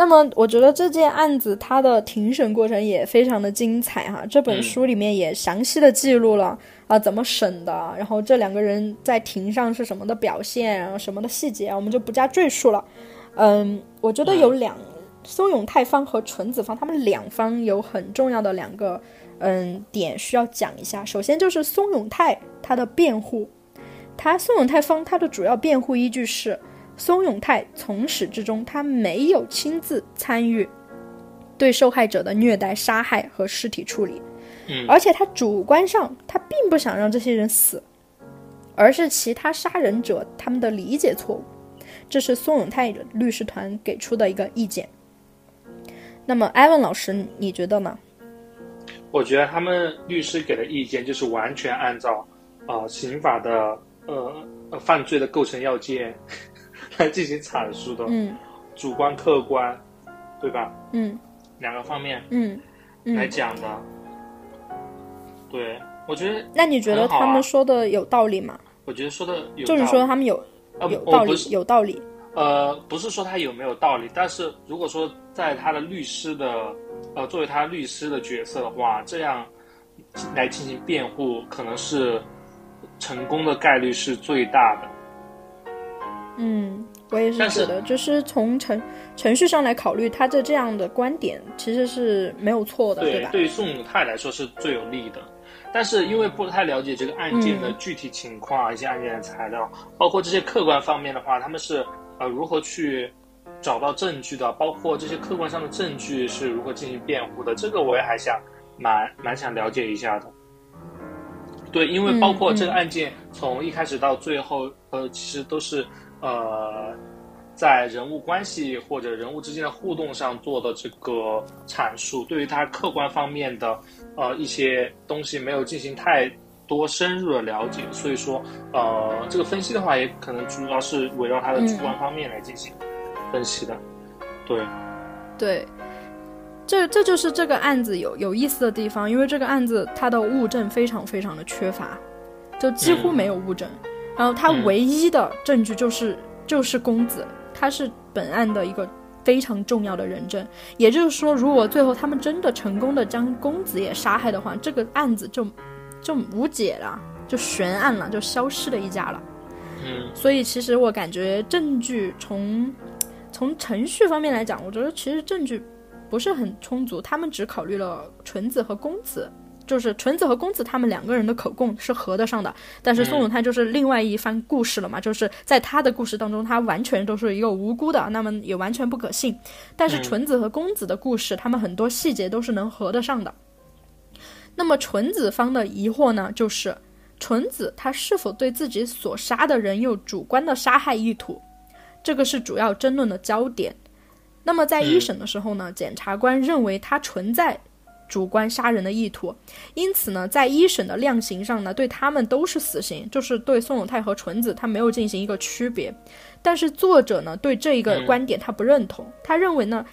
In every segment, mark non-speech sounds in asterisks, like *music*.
那么，我觉得这件案子它的庭审过程也非常的精彩哈。这本书里面也详细的记录了啊怎么审的，然后这两个人在庭上是什么的表现，然后什么的细节，我们就不加赘述了。嗯，我觉得有两松永泰方和纯子方，他们两方有很重要的两个嗯点需要讲一下。首先就是松永泰他的辩护，他松永泰方他的主要辩护依据是。松永泰从始至终，他没有亲自参与对受害者的虐待、杀害和尸体处理，嗯，而且他主观上他并不想让这些人死，而是其他杀人者他们的理解错误，这是松永泰律师团给出的一个意见。那么，艾文老师，你觉得呢？我觉得他们律师给的意见就是完全按照啊刑法的呃犯罪的构成要件。来进行阐述的，嗯，主观客观，对吧？嗯，两个方面，嗯，来讲的。对，我觉得。那你觉得他们说的有道理吗？我觉得说的有。就是说他们有有道理，有道理。呃，不是说他有没有道理，但是如果说在他的律师的呃作为他律师的角色的话，这样来进行辩护，可能是成功的概率是最大的。嗯，我也是觉得，就是从程程序上来考虑，他的这样的观点其实是没有错的，对吧？对于宋永泰来说是最有利的，但是因为不太了解这个案件的具体情况，一些案件的材料，包括这些客观方面的话，他们是呃如何去找到证据的，包括这些客观上的证据是如何进行辩护的，这个我也还想蛮蛮想了解一下的。对，因为包括这个案件从一开始到最后，呃，其实都是。呃，在人物关系或者人物之间的互动上做的这个阐述，对于他客观方面的呃一些东西没有进行太多深入的了解，所以说呃这个分析的话，也可能主要是围绕他的主观方面来进行分析的。对，对，这这就是这个案子有有意思的地方，因为这个案子它的物证非常非常的缺乏，就几乎没有物证。然后他唯一的证据就是就是公子，他是本案的一个非常重要的人证。也就是说，如果最后他们真的成功的将公子也杀害的话，这个案子就就无解了，就悬案了，就消失了一家了。嗯，所以其实我感觉证据从从程序方面来讲，我觉得其实证据不是很充足，他们只考虑了纯子和公子。就是纯子和公子他们两个人的口供是合得上的，但是宋永泰就是另外一番故事了嘛，就是在他的故事当中，他完全都是一个无辜的，那么也完全不可信。但是纯子和公子的故事，他们很多细节都是能合得上的。那么纯子方的疑惑呢，就是纯子他是否对自己所杀的人有主观的杀害意图，这个是主要争论的焦点。那么在一审的时候呢，检察官认为他存在。主观杀人的意图，因此呢，在一审的量刑上呢，对他们都是死刑，就是对宋永泰和纯子他没有进行一个区别。但是作者呢，对这一个观点他不认同，他认为呢，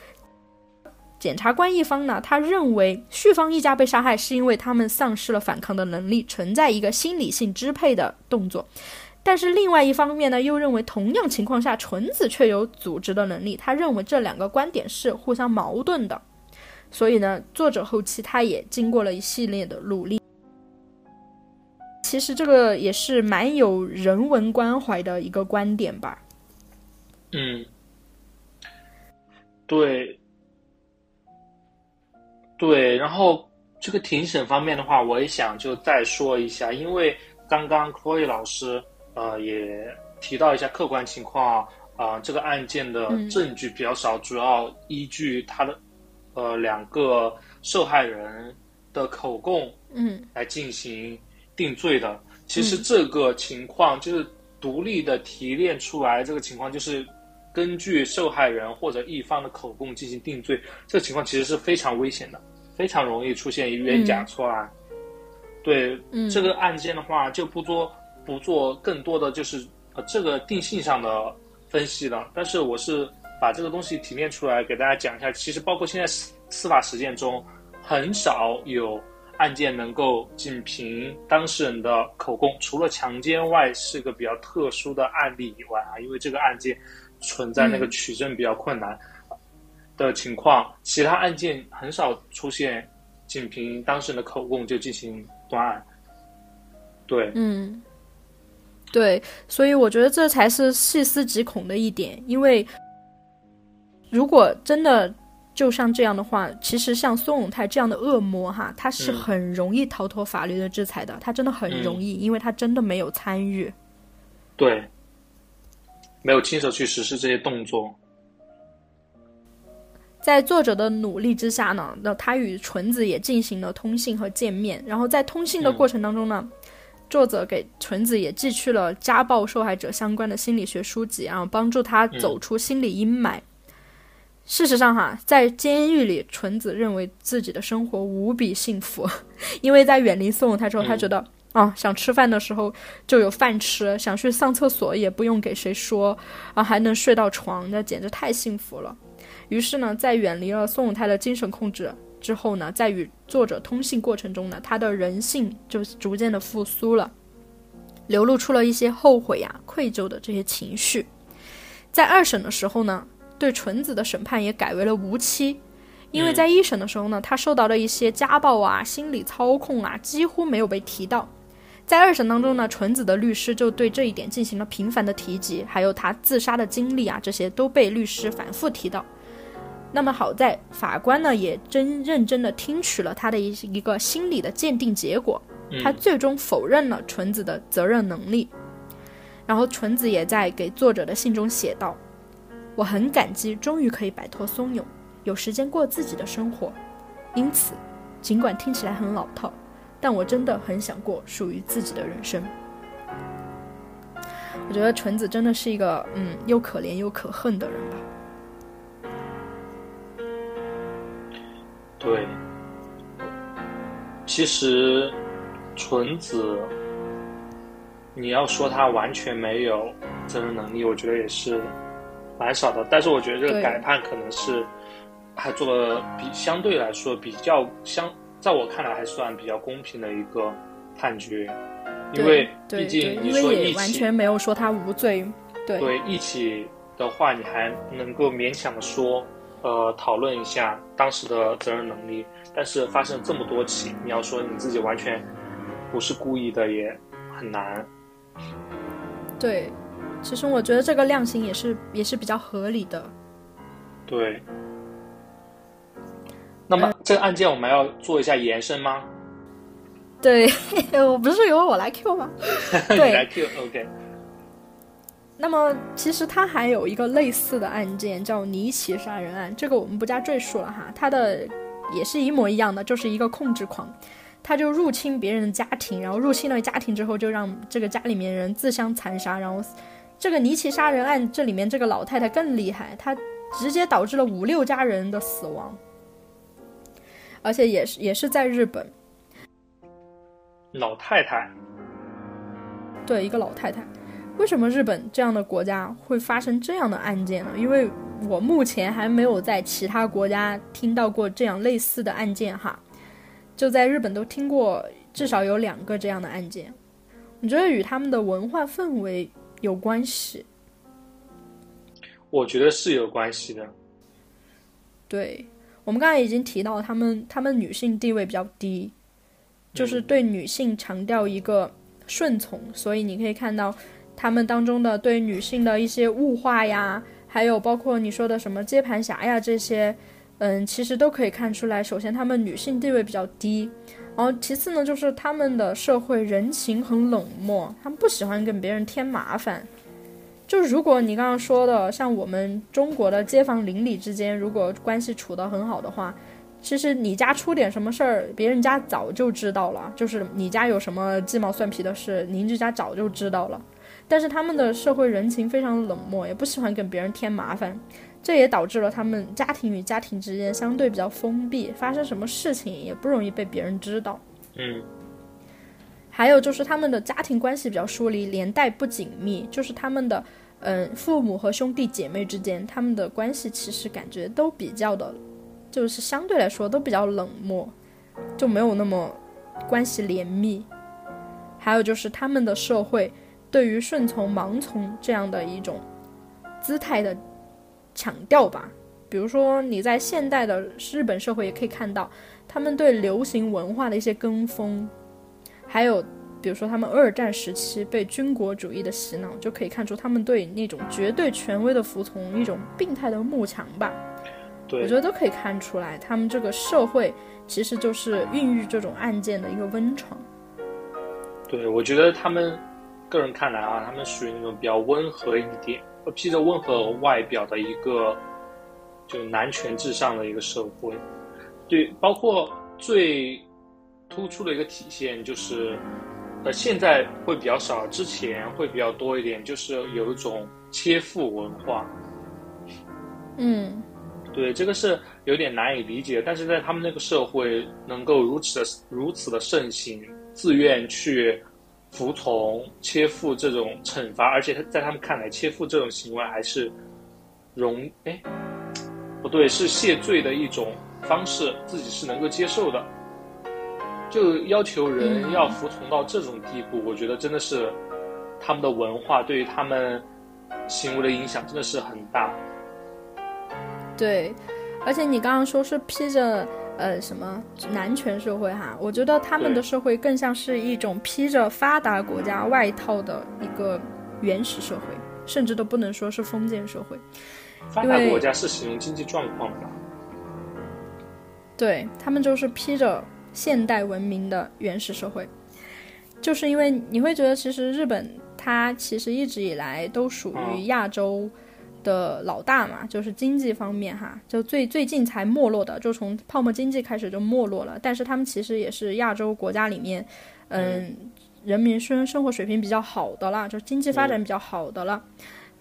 检察官一方呢，他认为旭方一家被杀害是因为他们丧失了反抗的能力，存在一个心理性支配的动作。但是另外一方面呢，又认为同样情况下纯子却有组织的能力，他认为这两个观点是互相矛盾的。所以呢，作者后期他也经过了一系列的努力。其实这个也是蛮有人文关怀的一个观点吧。嗯，对，对。然后这个庭审方面的话，我也想就再说一下，因为刚刚 Chloe 老师呃也提到一下客观情况啊，这个案件的证据比较少，主要依据他的。呃，两个受害人的口供，嗯，来进行定罪的。其实这个情况就是独立的提炼出来，这个情况就是根据受害人或者一方的口供进行定罪。这个情况其实是非常危险的，非常容易出现冤假错案。对，这个案件的话就不做不做更多的就是呃这个定性上的分析了。但是我是。把这个东西提炼出来给大家讲一下。其实，包括现在司司法实践中，很少有案件能够仅凭当事人的口供，除了强奸外，是个比较特殊的案例以外啊，因为这个案件存在那个取证比较困难。的情况，其他案件很少出现仅凭当事人的口供就进行断案。对，嗯，对，所以我觉得这才是细思极恐的一点，因为如果真的就像这样的话，其实像孙永泰这样的恶魔哈，他是很容易逃脱法律的制裁的，他真的很容易，因为他真的没有参与，对，没有亲手去实施这些动作。在作者的努力之下呢，那他与纯子也进行了通信和见面，然后在通信的过程当中呢。作者给纯子也寄去了家暴受害者相关的心理学书籍，然后帮助他走出心理阴霾。事实上，哈，在监狱里，纯子认为自己的生活无比幸福，*laughs* 因为在远离宋永泰之后，他觉得啊，想吃饭的时候就有饭吃，想去上厕所也不用给谁说，啊，还能睡到床，那简直太幸福了。于是呢，在远离了宋永泰的精神控制。之后呢，在与作者通信过程中呢，他的人性就逐渐的复苏了，流露出了一些后悔呀、愧疚的这些情绪。在二审的时候呢，对纯子的审判也改为了无期，因为在一审的时候呢，他受到了一些家暴啊、心理操控啊，几乎没有被提到。在二审当中呢，纯子的律师就对这一点进行了频繁的提及，还有他自杀的经历啊，这些都被律师反复提到。那么好在法官呢也真认真的听取了他的一一个心理的鉴定结果，他最终否认了纯子的责任能力。然后纯子也在给作者的信中写道：“我很感激，终于可以摆脱松永，有时间过自己的生活。因此，尽管听起来很老套，但我真的很想过属于自己的人生。”我觉得纯子真的是一个嗯又可怜又可恨的人吧。对，其实纯子，你要说他完全没有责任能力，我觉得也是蛮少的。但是我觉得这个改判可能是还做了比相对来说比较相，在我看来还算比较公平的一个判决，因为毕竟你说一起完全没有说他无罪，对对一起的话，你还能够勉强的说。呃，讨论一下当时的责任能力，但是发生这么多起，你要说你自己完全不是故意的，也很难。对，其实我觉得这个量刑也是也是比较合理的。对。那么这个案件我们要做一下延伸吗？对，*laughs* 我不是由我来 Q 吗？*laughs* 你来 Q，OK。那么，其实他还有一个类似的案件，叫尼奇杀人案。这个我们不加赘述了哈。他的也是一模一样的，就是一个控制狂，他就入侵别人的家庭，然后入侵了家庭之后，就让这个家里面人自相残杀。然后，这个尼奇杀人案这里面这个老太太更厉害，她直接导致了五六家人的死亡，而且也是也是在日本。老太太，对，一个老太太。为什么日本这样的国家会发生这样的案件呢？因为我目前还没有在其他国家听到过这样类似的案件哈，就在日本都听过至少有两个这样的案件。你觉得与他们的文化氛围有关系？我觉得是有关系的。对，我们刚才已经提到，他们他们女性地位比较低，就是对女性强调一个顺从，所以你可以看到。他们当中的对女性的一些物化呀，还有包括你说的什么接盘侠呀这些，嗯，其实都可以看出来。首先，他们女性地位比较低，然后其次呢，就是他们的社会人情很冷漠，他们不喜欢跟别人添麻烦。就如果你刚刚说的，像我们中国的街坊邻里之间，如果关系处得很好的话，其实你家出点什么事儿，别人家早就知道了。就是你家有什么鸡毛蒜皮的事，邻居家早就知道了。但是他们的社会人情非常冷漠，也不喜欢跟别人添麻烦，这也导致了他们家庭与家庭之间相对比较封闭，发生什么事情也不容易被别人知道。嗯，还有就是他们的家庭关系比较疏离，连带不紧密，就是他们的嗯父母和兄弟姐妹之间，他们的关系其实感觉都比较的，就是相对来说都比较冷漠，就没有那么关系连密。还有就是他们的社会。对于顺从、盲从这样的一种姿态的强调吧，比如说你在现代的日本社会也可以看到，他们对流行文化的一些跟风，还有比如说他们二战时期被军国主义的洗脑，就可以看出他们对那种绝对权威的服从，一种病态的慕强吧。对，我觉得都可以看出来，他们这个社会其实就是孕育这种案件的一个温床。对，我觉得他们个人看来啊，他们属于那种比较温和一点，披着温和外表的一个，就男权至上的一个社会。对，包括最突出的一个体现就是，呃，现在会比较少，之前会比较多一点，就是有一种切腹文化。嗯。对，这个是有点难以理解，但是在他们那个社会能够如此的如此的盛行，自愿去服从切腹这种惩罚，而且他在他们看来，切腹这种行为还是容哎不对，是谢罪的一种方式，自己是能够接受的，就要求人要服从到这种地步，我觉得真的是他们的文化对于他们行为的影响真的是很大。对，而且你刚刚说是披着呃什么男权社会哈，我觉得他们的社会更像是一种披着发达国家外套的一个原始社会，甚至都不能说是封建社会。发达国家是形容经济状况吧？对他们就是披着现代文明的原始社会，就是因为你会觉得其实日本它其实一直以来都属于亚洲。的老大嘛，就是经济方面哈，就最最近才没落的，就从泡沫经济开始就没落了。但是他们其实也是亚洲国家里面，嗯，人民生生活水平比较好的啦，就经济发展比较好的了。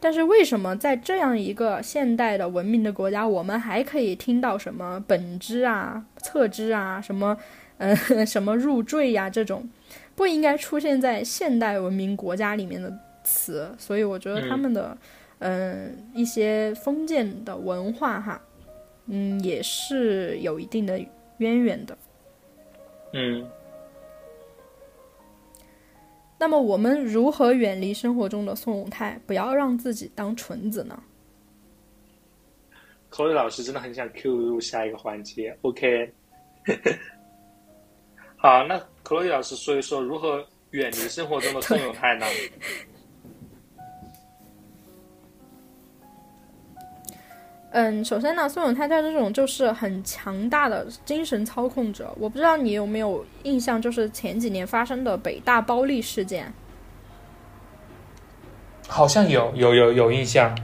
但是为什么在这样一个现代的文明的国家，我们还可以听到什么本支啊、侧支啊、什么嗯 *laughs* 什么入赘呀这种不应该出现在现代文明国家里面的词？所以我觉得他们的。嗯，一些封建的文化哈，嗯，也是有一定的渊源的。嗯。那么我们如何远离生活中的宋永泰，不要让自己当纯子呢？口语老师真的很想 Q 入下一个环节，OK。*laughs* 好，那克洛伊老师说一说如何远离生活中的宋永泰呢？*laughs* *laughs* 嗯，首先呢，宋永泰他这种就是很强大的精神操控者。我不知道你有没有印象，就是前几年发生的北大暴力事件，好像有有有有印象，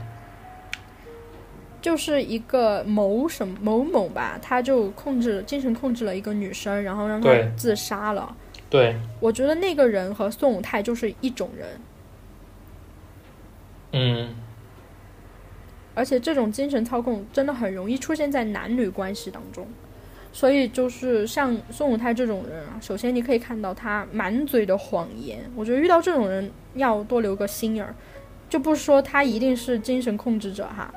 就是一个某什么某某吧，他就控制精神控制了一个女生，然后让她自杀了。对，我觉得那个人和宋永泰就是一种人。嗯。而且这种精神操控真的很容易出现在男女关系当中，所以就是像宋永泰这种人啊，首先你可以看到他满嘴的谎言，我觉得遇到这种人要多留个心眼儿，就不说他一定是精神控制者哈，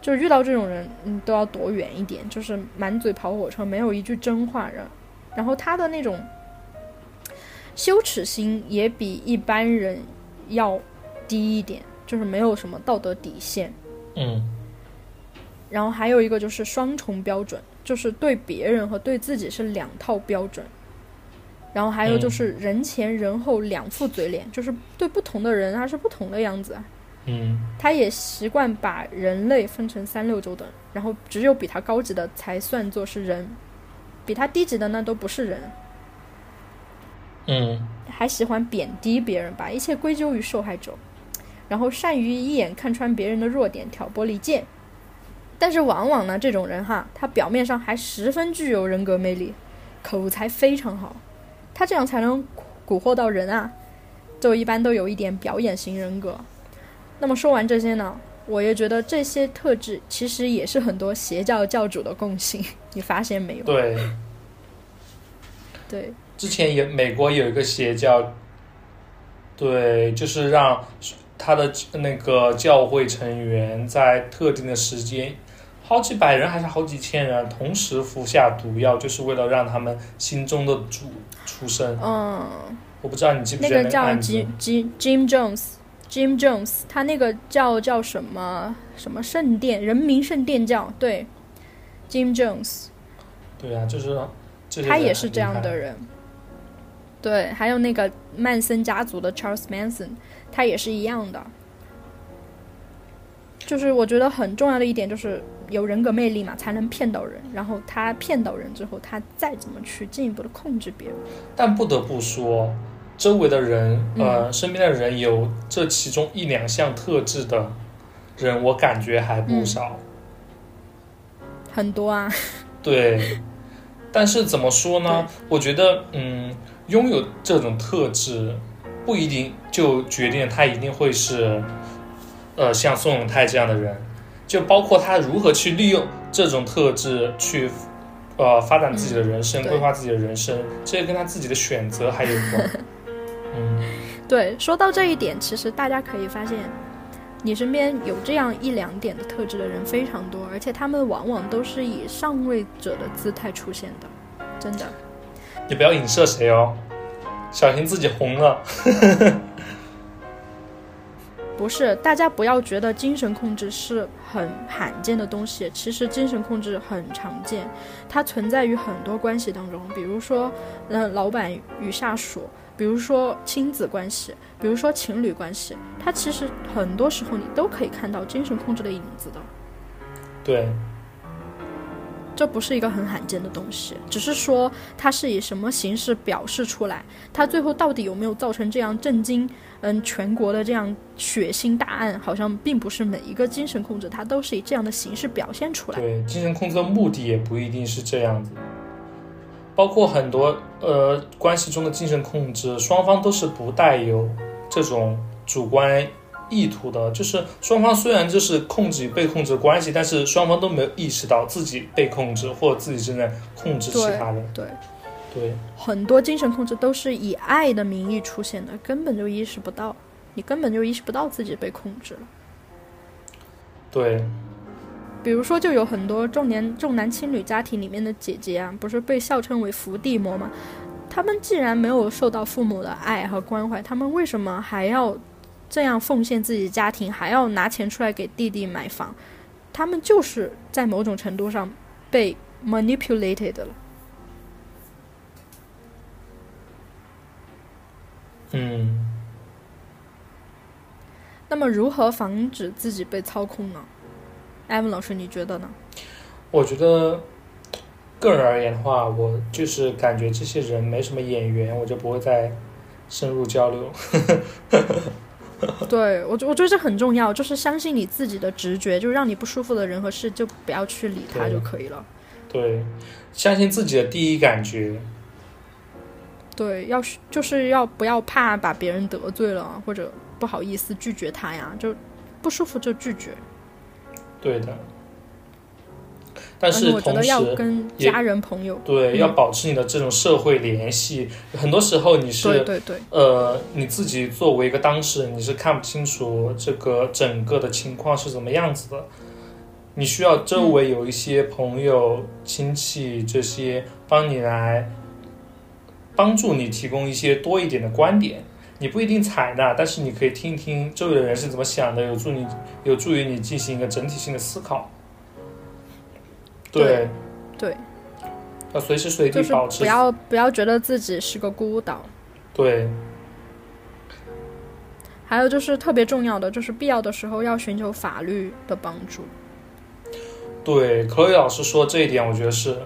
就是遇到这种人，你都要躲远一点，就是满嘴跑火车，没有一句真话人，然后他的那种羞耻心也比一般人要低一点，就是没有什么道德底线。嗯，然后还有一个就是双重标准，就是对别人和对自己是两套标准。然后还有就是人前人后两副嘴脸，就是对不同的人他是不同的样子。嗯，他也习惯把人类分成三六九等，然后只有比他高级的才算作是人，比他低级的那都不是人。嗯，还喜欢贬低别人，把一切归咎于受害者。然后善于一眼看穿别人的弱点，挑拨离间。但是往往呢，这种人哈，他表面上还十分具有人格魅力，口才非常好。他这样才能蛊惑到人啊，就一般都有一点表演型人格。那么说完这些呢，我也觉得这些特质其实也是很多邪教教主的共性。*laughs* 你发现没有？对，对。之前也美国有一个邪教，对，就是让。他的那个教会成员在特定的时间，好几百人还是好几千人同时服下毒药，就是为了让他们心中的主出生。嗯，我不知道你记不记得那个叫 Jim Jim Jim Jones，Jim Jones，他那个叫叫什么？什么圣殿人民圣殿教，对，Jim Jones，对啊，就是他也是这样的人。对，还有那个曼森家族的 Charles Manson，他也是一样的。就是我觉得很重要的一点就是有人格魅力嘛，才能骗到人。然后他骗到人之后，他再怎么去进一步的控制别人。但不得不说，周围的人，嗯呃，身边的人有这其中一两项特质的人，我感觉还不嗯少。很多啊，对，但是怎么说呢？我觉得，嗯，拥有这种特质，不一定就决定他一定会是，呃，像宋永泰这样的人。就包括他如何去利用这种特质去，呃，发展自己的人生，嗯规划自己的人生，这跟他自己的选择还有关。*laughs* 嗯，对，说到这一点，其实大家可以发现，你身边有这样一两点的特质的人非常多，而且他们往往都是以上位者的姿态出现的，真的。你不要影射谁哦，小心自己红了。*laughs* 不是，大家不要觉得精神控制是很罕见的东西，其实精神控制很常见，它存在于很多关系当中，比如说，呃，老板与下属，比如说亲子关系，比如说情侣关系，它其实很多时候你都可以看到精神控制的影子的。对，这不是一个很罕见的东西，只是说它是以什么形式表示出来，它最后到底有没有造成这样震惊嗯全国的这样血腥大案，好像并不是每一个精神控制它都是以这样的形式表现出来。对，精神控制的目的也不一定是这样子，包括很多呃关系中的精神控制，双方都是不带有这种主观意图的，就是双方虽然就是控制与被控制的关系，但是双方都没有意识到自己被控制或者自己正在控制其他人。对，对，很多精神控制都是以爱的名义出现的，根本就意识不到，你根本就意识不到自己被控制了。对，比如说，就有很多重年重男轻女家庭里面的姐姐啊，不是被笑称为伏地魔吗？他们既然没有受到父母的爱和关怀，他们为什么还要这样奉献自己家庭，还要拿钱出来给弟弟买房？他们就是在某种程度上被 manipulated 了。嗯，那么，如何防止自己被操控呢？艾文老师，你觉得呢？我觉得个人而言的话，我就是感觉这些人没什么眼缘，我就不会再深入交流。*laughs* 对我觉我觉得这很重要，就是相信你自己的直觉，就让你不舒服的人和事就不要去理他就可以了。对，相信自己的第一感觉。对，要是就是要不要怕把别人得罪了，或者不好意思拒绝他呀，就不舒服就拒绝。对的。但是同时，跟家人朋友，对，嗯要保持你的这种社会联系。很多时候你是对对对，呃，你自己作为一个当事人，你是看不清楚这个整个的情况是怎么样子的。你需要周围有一些朋友、亲戚这些帮你来帮助你提供一些多一点的观点。你不一定采纳，但是你可以听一听周围的人是怎么想的，有助你有助于你进行一个整体性的思考。对，对，要随时随地就是保持不要不要觉得自己是个孤岛。对。还有就是特别重要的，就是必要的时候要寻求法律的帮助。对，克洛伊老师说这一点，我觉得是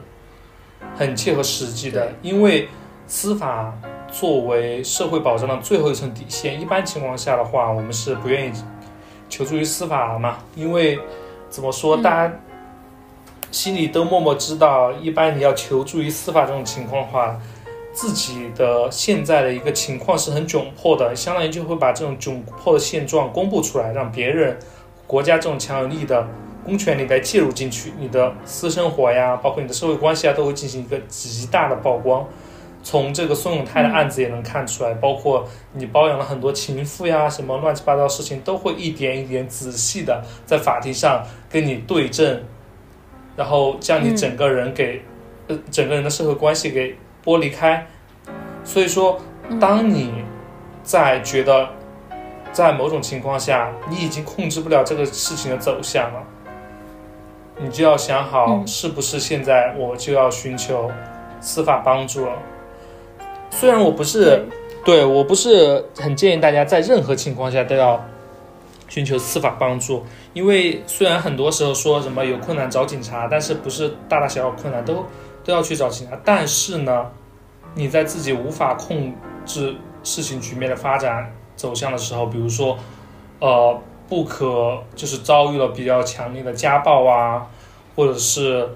很切合实际的，因为司法作为社会保障的最后一层底线，一般情况下的话，我们是不愿意求助于司法嘛，因为怎么说，嗯。大家心里都默默知道，一般你要求助于司法这种情况的话。自己的现在的一个情况是很窘迫的，相当于就会把这种窘迫的现状公布出来，让别人、国家这种强有力的公权力来介入进去，你的私生活呀，包括你的社会关系啊，都会进行一个极大的曝光。从这个孙永泰的案子也能看出来，包括你包养了很多情妇呀，什么乱七八糟的事情，都会一点一点仔细的在法庭上跟你对证，然后将你整个人给，呃，整个人的社会关系给剥离开。所以说，当你在觉得在某种情况下，你已经控制不了这个事情的走向了，你就要想好，嗯是不是现在我就要寻求司法帮助了。虽然我不是对我不是很建议大家在任何情况下都要寻求司法帮助，因为虽然很多时候说什么有困难找警察，但是不是大大小小困难都都要去找警察。但是呢，你在自己无法控制事情局面的发展走向的时候，比如说，呃，不可就是遭遇了比较强烈的家暴啊，或者是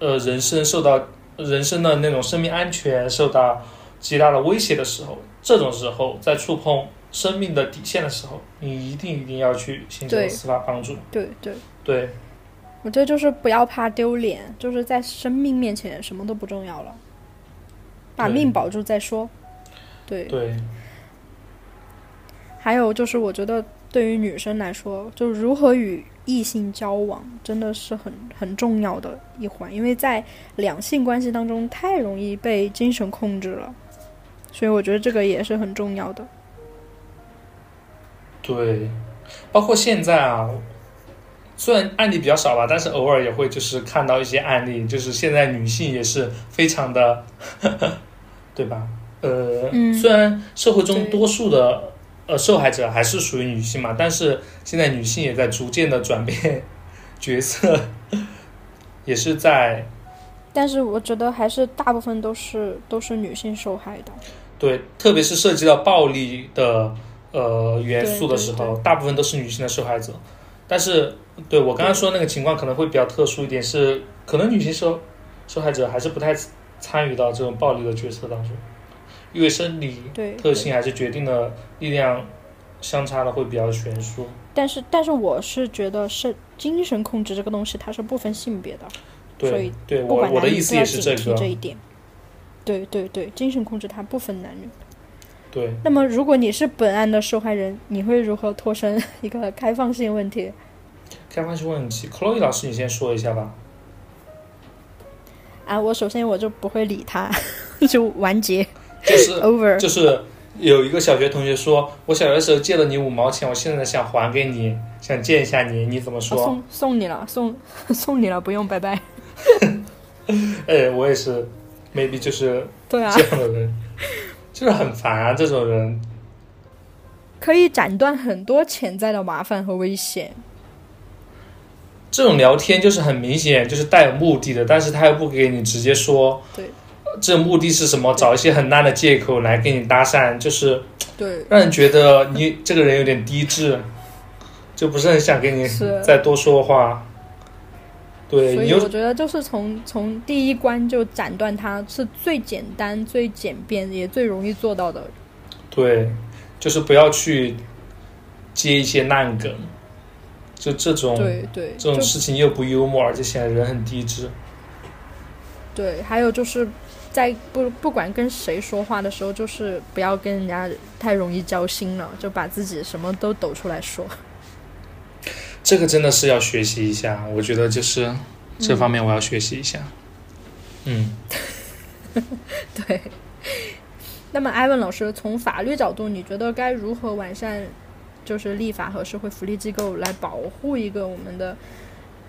呃人身受到人身的那种生命安全受到极大的威胁的时候，这种时候在触碰生命的底线的时候，你一定一定要去寻求对司法帮助。对对，对我觉得就是不要怕丢脸，就是在生命面前什么都不重要了，把命保住再说。对，对还有就是我觉得对于女生来说，就如何与异性交往，真的是很很重要的一环，因为在两性关系当中太容易被精神控制了，所以我觉得这个也是很重要的。对，包括现在啊，虽然案例比较少吧，但是偶尔也会就是看到一些案例，就是现在女性也是非常的，*laughs* 对吧？呃，嗯虽然社会中多数的呃受害者还是属于女性嘛，但是现在女性也在逐渐的转变角色，也是在 *laughs* 但是我觉得还是大部分都是都是女性受害的。对，特别是涉及到暴力的呃元素的时候，大部分都是女性的受害者。但是，对我刚刚说那个情况可能会比较特殊一点，是可能女性受受害者还是不太参与到这种暴力的决策当中，因为生理对，特性还是决定了力量相差的会比较悬殊。但是，但是我是觉得是精神控制这个东西，它是不分性别的，所对以，对我我的意思也是这个这，一点。对对对，精神控制它不分男女。对。那么，如果你是本案的受害人，你会如何脱身一个开放性问题？开放性问题，Chloe 老师，你先说一下吧。啊，我首先我就不会理他，*laughs* 就完结就是 *laughs* over。就是有一个小学同学说，我小学的时候借了你五毛钱，我现在想还给你，想见一下你，你怎么啊说？送送你了，送 *laughs* 送你了，不用，拜拜。哎，我也是，maybe 就是对啊这，样的人，就是很烦啊，这种人。可以斩断很多潜在的麻烦和危险。这种聊天就是很明显，就是带有目的的，但是他又不给你直接说，对，这目的是什么？找一些很烂的借口来跟你搭讪，就是对，让人觉得你这个人有点低智，就不是很想跟你是再多说话。对所以我觉得就是从从第一关就斩断它是最简单、最简便也最容易做到的。对，就是不要去接一些烂梗，就这种对对，这种事情又不幽默，而且显得人很低智。对，还有就是在不不管跟谁说话的时候，就是不要跟人家太容易交心了，就把自己什么都抖出来说。这个真的是要学习一下，我觉得就是这方面我要学习一下。嗯，*laughs* 对。那么，艾文老师，从法律角度，你觉得该如何完善，就是立法和社会福利机构来保护一个我们的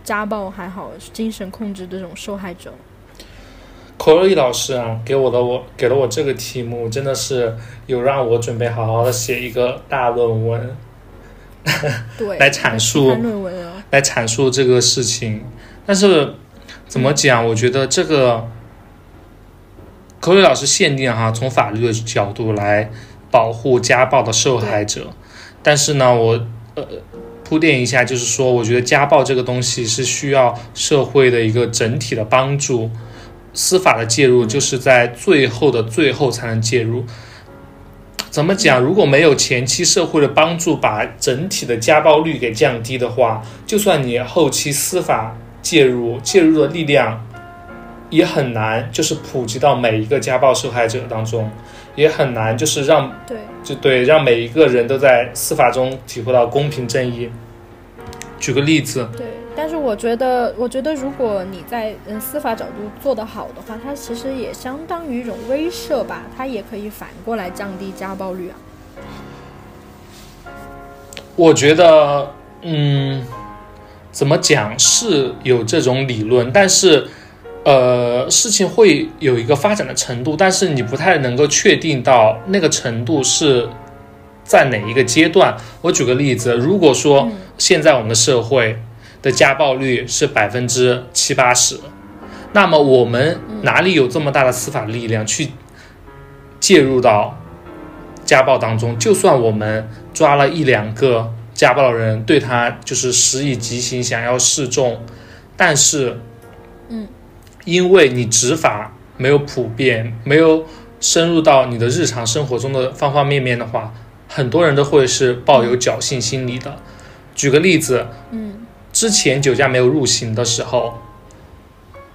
家暴还好精神控制这种受害者？口瑞老师啊，给我的我给了我这个题目，真的是有让我准备好好的写一个大论文 *laughs* 对，来阐述论文啊，来阐述这个事情。但是怎么讲？我觉得这个口语老师限定哈，从法律的角度来保护家暴的受害者。但是呢，我呃铺垫一下，就是说，我觉得家暴这个东西是需要社会的一个整体的帮助，司法的介入就是在最后的最后才能介入。怎么讲？如果没有前期社会的帮助，把整体的家暴率给降低的话，就算你后期司法介入，介入的力量也很难，就是普及到每一个家暴受害者当中，也很难，就是让对就对让每一个人都在司法中体会到公平正义。举个例子，对。但是我觉得，我觉得如果你在嗯司法角度做得好的话，它其实也相当于一种威慑吧，它也可以反过来降低家暴率啊。我觉得，嗯，怎么讲是有这种理论，但是，呃，事情会有一个发展的程度，但是你不太能够确定到那个程度是在哪一个阶段。我举个例子，如果说现在我们的社会的家暴率是百分之七八十，那么我们哪里有这么大的司法力量去介入到家暴当中？就算我们抓了一两个家暴的人，对他就是施以极刑，想要示众，但是，嗯，因为你执法没有普遍，没有深入到你的日常生活中的方方面面的话，很多人都会是抱有侥幸心理的。举个例子，嗯之前酒驾没有入刑的时候，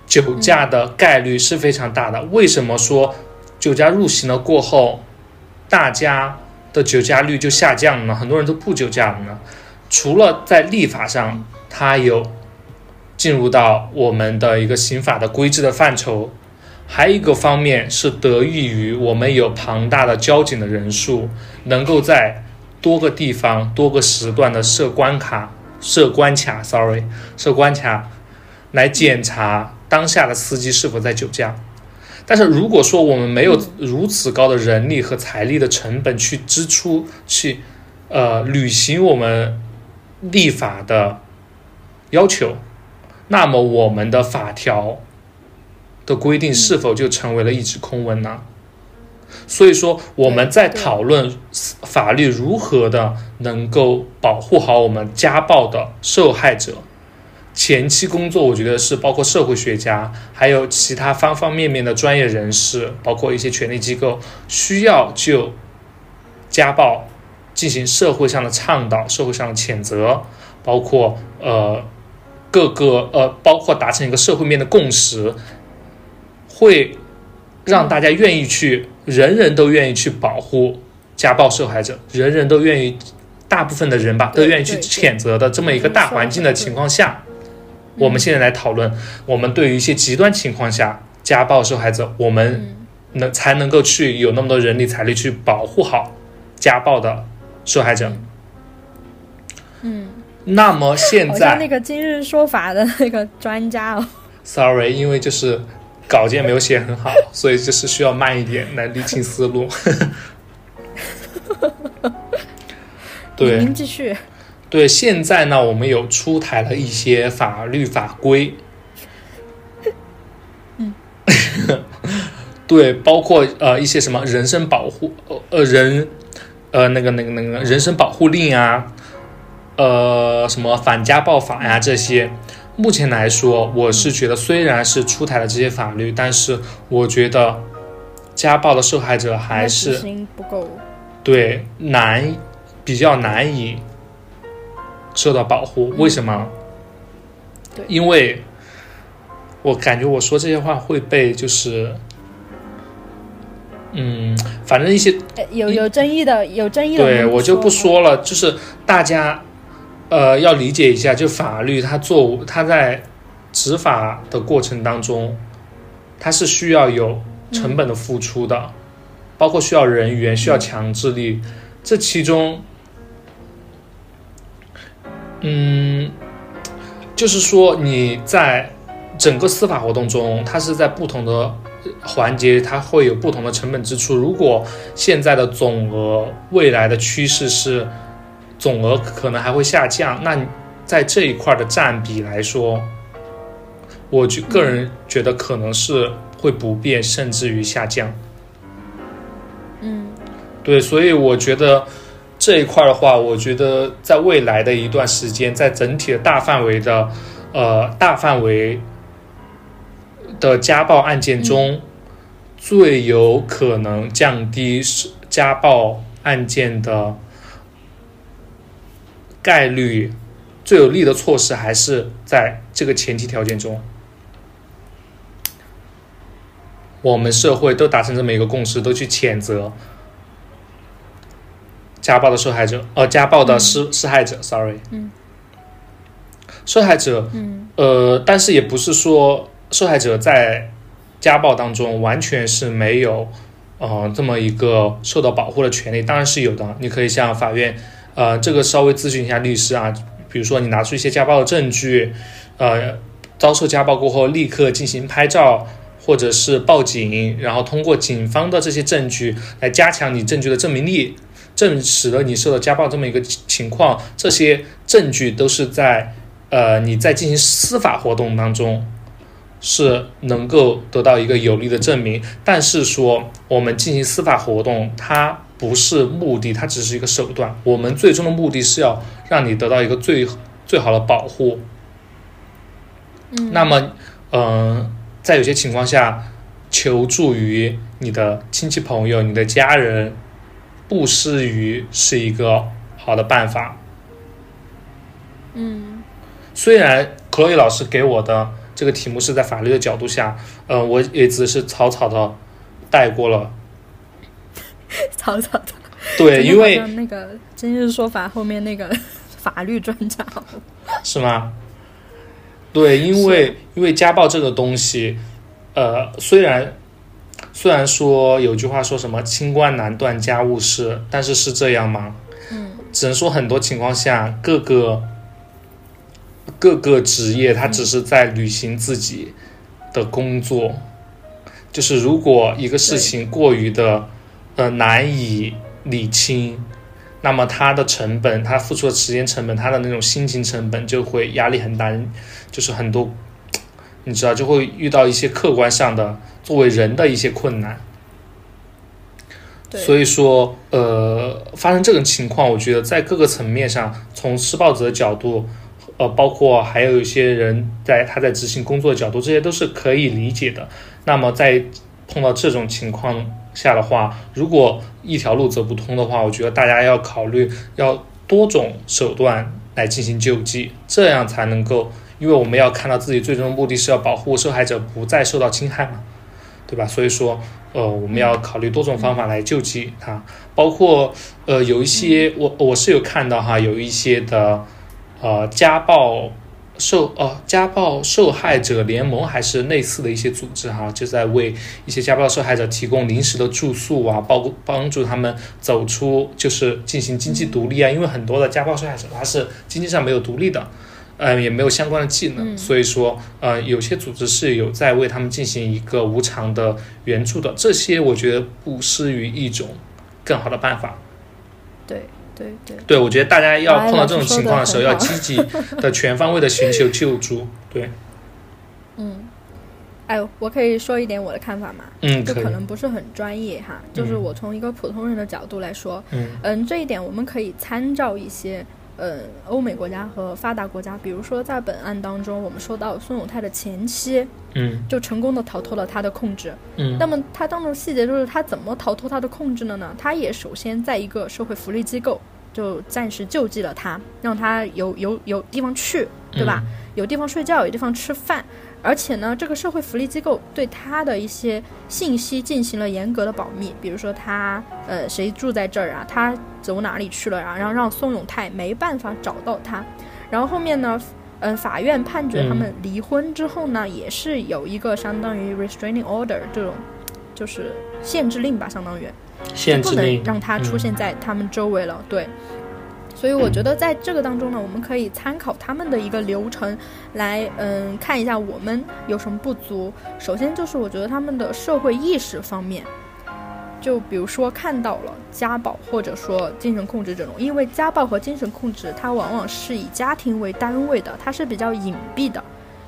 酒驾的概率是非常大的。为什么说酒驾入刑了过后，大家的酒驾率就下降了呢？很多人都不酒驾了呢？除了在立法上，它有进入到我们的一个刑法的规制的范畴，还有一个方面是得益于我们有庞大的交警的人数，能够在多个地方、多个时段的设关卡、设关卡，sorry，设关卡来检查当下的司机是否在酒驾。但是如果说我们没有如此高的人力和财力的成本去支出，去呃履行我们立法的要求，那么我们的法条的规定是否就成为了一纸空文呢？所以说，我们在讨论法律如何的能够保护好我们家暴的受害者，前期工作，我觉得是包括社会学家，还有其他方方面面的专业人士，包括一些权力机构，需要就家暴进行社会上的倡导、社会上的谴责，包括呃各个呃，包括达成一个社会面的共识，会让大家愿意去，人人都愿意去保护家暴受害者，人人都愿意，大部分的人吧，都愿意去谴责的这么一个大环境的情况下，我们现在来讨论，我们对于一些极端情况下家暴受害者，我们嗯能才能够去有那么多人力财力去保护好家暴的受害者。嗯，那么现好像那个今日说法的那个专家哦，，sorry，因为就是稿件没有写很好，所以就是需要慢一点来理清思路。对您继续。对，现在呢，我们有出台了一些法律法规，嗯，*laughs* 对，包括呃一些什么人身保护呃呃人呃那个那个那个人身保护令啊，呃什么反家暴法呀这些。目前来说，我是觉得虽然是出台了这些法律，但是我觉得家暴的受害者还是不够。对难比较难以受到保护。为什么？对因为我感觉我说这些话会被就是，嗯，反正一些呃有有争议的，有争议的，对我就不说。说了，就是大家呃要理解一下，就法律它做它在执法的过程当中，它是需要有成本的付出的，包括需要人员、需要强制力，这其中，嗯，就是说你在整个司法活动中，它是在不同的环节，它会有不同的成本支出。如果现在的总额未来的趋势是总额可能还会下降，那在这一块的占比来说，我就个人觉得可能是会不变，甚至于下降。嗯对，所以我觉得这一块的话，我觉得在未来的一段时间，在整体的大范围的呃大范围的家暴案件中，最有可能降低是家暴案件的概率，最有利的措施还是在这个前提条件中。我们社会都达成这么一个共识，都去谴责家暴的受害者，呃，家暴的施施害者，sorry，嗯，受害者，嗯呃，但是也不是说受害者在家暴当中完全是没有，呃，这么一个受到保护的权利，当然是有的。你可以向法院，呃，这个稍微咨询一下律师啊，比如说你拿出一些家暴的证据，呃，遭受家暴过后立刻进行拍照。或者是报警，然后通过警方的这些证据来加强你证据的证明力，证实了你受到家暴这么一个情况。这些证据都是在呃你在进行司法活动当中是能够得到一个有力的证明。但是说我们进行司法活动，它不是目的，它只是一个手段。我们最终的目的是要让你得到一个最最好的保护。嗯，那么，嗯。在有些情况下，求助于你的亲戚朋友、你的家人，不失于是一个好的办法。嗯，虽然克洛伊老师给我的这个题目是在法律的角度下，呃，我也只是草草的带过了。*laughs* 草草的。对，因为那个《今日说法》后面那个 *laughs* 法律专家。是吗？对，因为因为家暴这个东西，呃，虽然虽然说有句话说什么“清官难断家务事”，但是是这样吗？嗯，只能说很多情况下，各个各个职业他只是在履行自己的工作，就是如果一个事情过于的呃难以理清。那么他的成本，他付出的时间成本，他的那种心情成本就会压力很大，就是很多，你知道就会遇到一些客观上的作为人的一些困难。所以说，呃，发生这种情况，我觉得在各个层面上，从施暴者的角度，呃，包括还有一些人在他在执行工作的角度，这些都是可以理解的。那么在碰到这种情况下的话，如果一条路走不通的话，我觉得大家要考虑要多种手段来进行救济，这样才能够，因为我们要看到自己最终的目的是要保护受害者不再受到侵害嘛，对吧？所以说，呃，我们要考虑多种方法来救济他，包括呃有一些我我是有看到哈，有一些的呃家暴。受呃家暴受害者联盟还是类似的一些组织哈，就在为一些家暴受害者提供临时的住宿啊，包帮助他们走出就是进行经济独立啊。因为很多的家暴受害者他是经济上没有独立的，嗯，也没有相关的技能，所以说呃有些组织是有在为他们进行一个无偿的援助的。这些我觉得不失于一种更好的办法。对。对对对，我觉得大家要碰到这种情况的时候，要积极的、全方位的寻求救助。对，*laughs* 嗯，哎，我可以说一点我的看法吗？嗯，就可能不是很专业哈，就是我从一个普通人的角度来说，嗯嗯，这一点我们可以参照一些。呃，欧美国家和发达国家，比如说在本案当中，我们说到孙永泰的前妻，嗯，就成功的逃脱了他的控制，嗯，那么他当中细节就是他怎么逃脱他的控制的呢？他也首先在一个社会福利机构就暂时救济了他，让他有有有地方去，对吧？有地方睡觉，有地方吃饭。而且呢，这个社会福利机构对他的一些信息进行了严格的保密，比如说他呃谁住在这儿啊，他走哪里去了啊，然后让宋永泰没办法找到他。然后后面呢，嗯，法院判决他们离婚之后呢，也是有一个相当于 restraining order 这种，就是限制令吧，相当于限制令，让他出现在他们周围了，对。所以我觉得在这个当中呢，我们可以参考他们的一个流程，来嗯看一下我们有什么不足。首先就是我觉得他们的社会意识方面，就比如说看到了家暴或者说精神控制这种，因为家暴和精神控制它往往是以家庭为单位的，它是比较隐蔽的，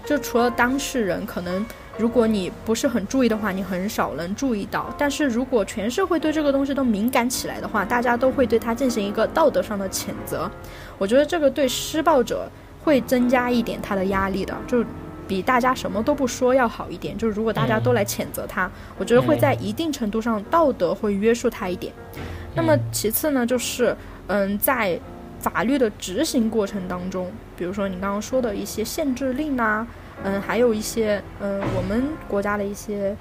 就除了当事人可能。如果你不是很注意的话，你很少能注意到。但是如果全社会对这个东西都敏感起来的话，大家都会对他进行一个道德上的谴责。我觉得这个对施暴者会增加一点他的压力的，就比大家什么都不说要好一点。就是如果大家都来谴责他，我觉得会在一定程度上道德会约束他一点。那么其次呢，就是嗯，在法律的执行过程当中，比如说你刚刚说的一些限制令啊。嗯，还有一些嗯，我们国家的一些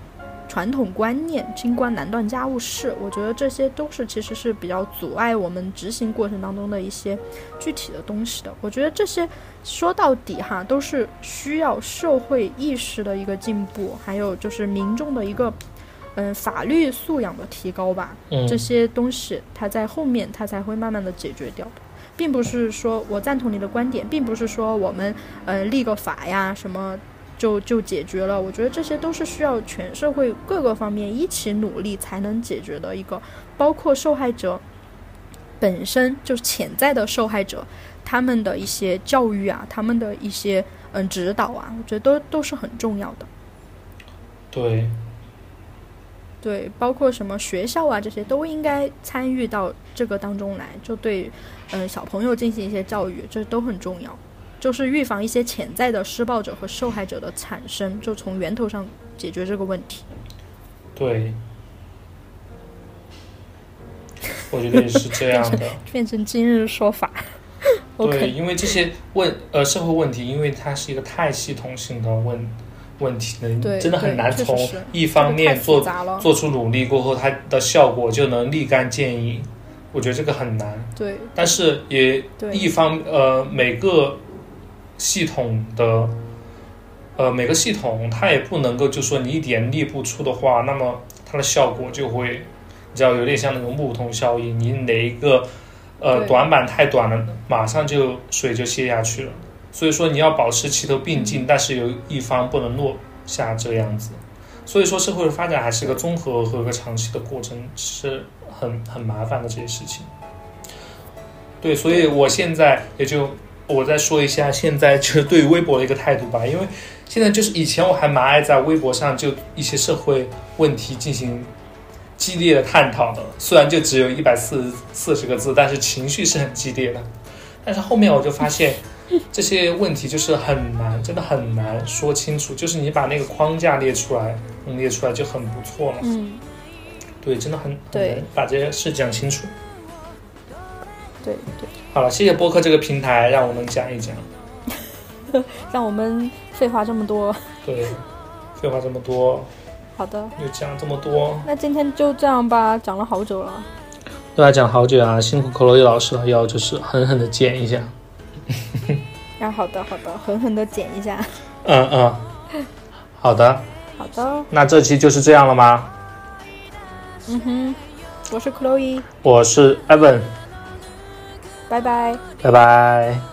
传统观念，清官难断家务事，我觉得这些都是其实是比较阻碍我们执行过程当中的一些具体的东西的。我觉得这些说到底哈，都是需要社会意识的一个进步，还有就是民众的一个嗯法律素养的提高吧。嗯，这些东西它在后面它才会慢慢的解决掉的。并不是说我赞同你的观点，并不是说我们呃立个法呀什么就就解决了。我觉得这些都是需要全社会各个方面一起努力才能解决的一个，包括受害者本身就是潜在的受害者，他们的一些教育啊，他们的一些嗯指导啊，我觉得都都是很重要的。对，对，包括什么学校啊，这些都应该参与到这个当中来，就对，嗯、小朋友进行一些教育，这都很重要，就是预防一些潜在的施暴者和受害者的产生，就从源头上解决这个问题。对，我觉得也是这样的。*laughs* 变成今日说法对因为这些问呃社会问题，因为它是一个太系统性的问问题呢，对真的很难从一方面做做出努力过后，它的效果就能立竿见影。我觉得这个很难，对但是也一方呃每个系统的呃每个系统它也不能够就说你一点力不出的话，那么它的效果就会你知道有点像那种木桶效应，你哪一个呃短板太短了，马上就水就泄下去了。所以说你要保持齐头并进，但是有一方不能落下这样子。所以说社会的发展还是个综合和一个长期的过程，是很很麻烦的这些事情。对，所以我现在也就我再说一下现在就是对于微博的一个态度吧，因为现在就是以前我还蛮爱在微博上就一些社会问题进行激烈的探讨的，虽然就只有一百四四十个字，但是情绪是很激烈的。但是后面我就发现这些问题就是很难，真的很难说清楚。就是你把那个框架列出来，能列出来就很不错了。嗯，对，真的很很对难把这些事讲清楚。对对，好了，谢谢播客这个平台，让我们讲一讲。*laughs* 让我们废话这么多，对，废话这么多，好的，又讲这么多，那今天就这样吧，讲了好久了，对啊，讲好久啊，辛苦克洛伊老师了，要就是狠狠的剪一下。*laughs* 啊，好的好的，狠狠的剪一下，嗯嗯，好的，好的，那这期就是这样了吗？嗯哼，我是 Chloe，我是 Evan，拜拜。拜拜。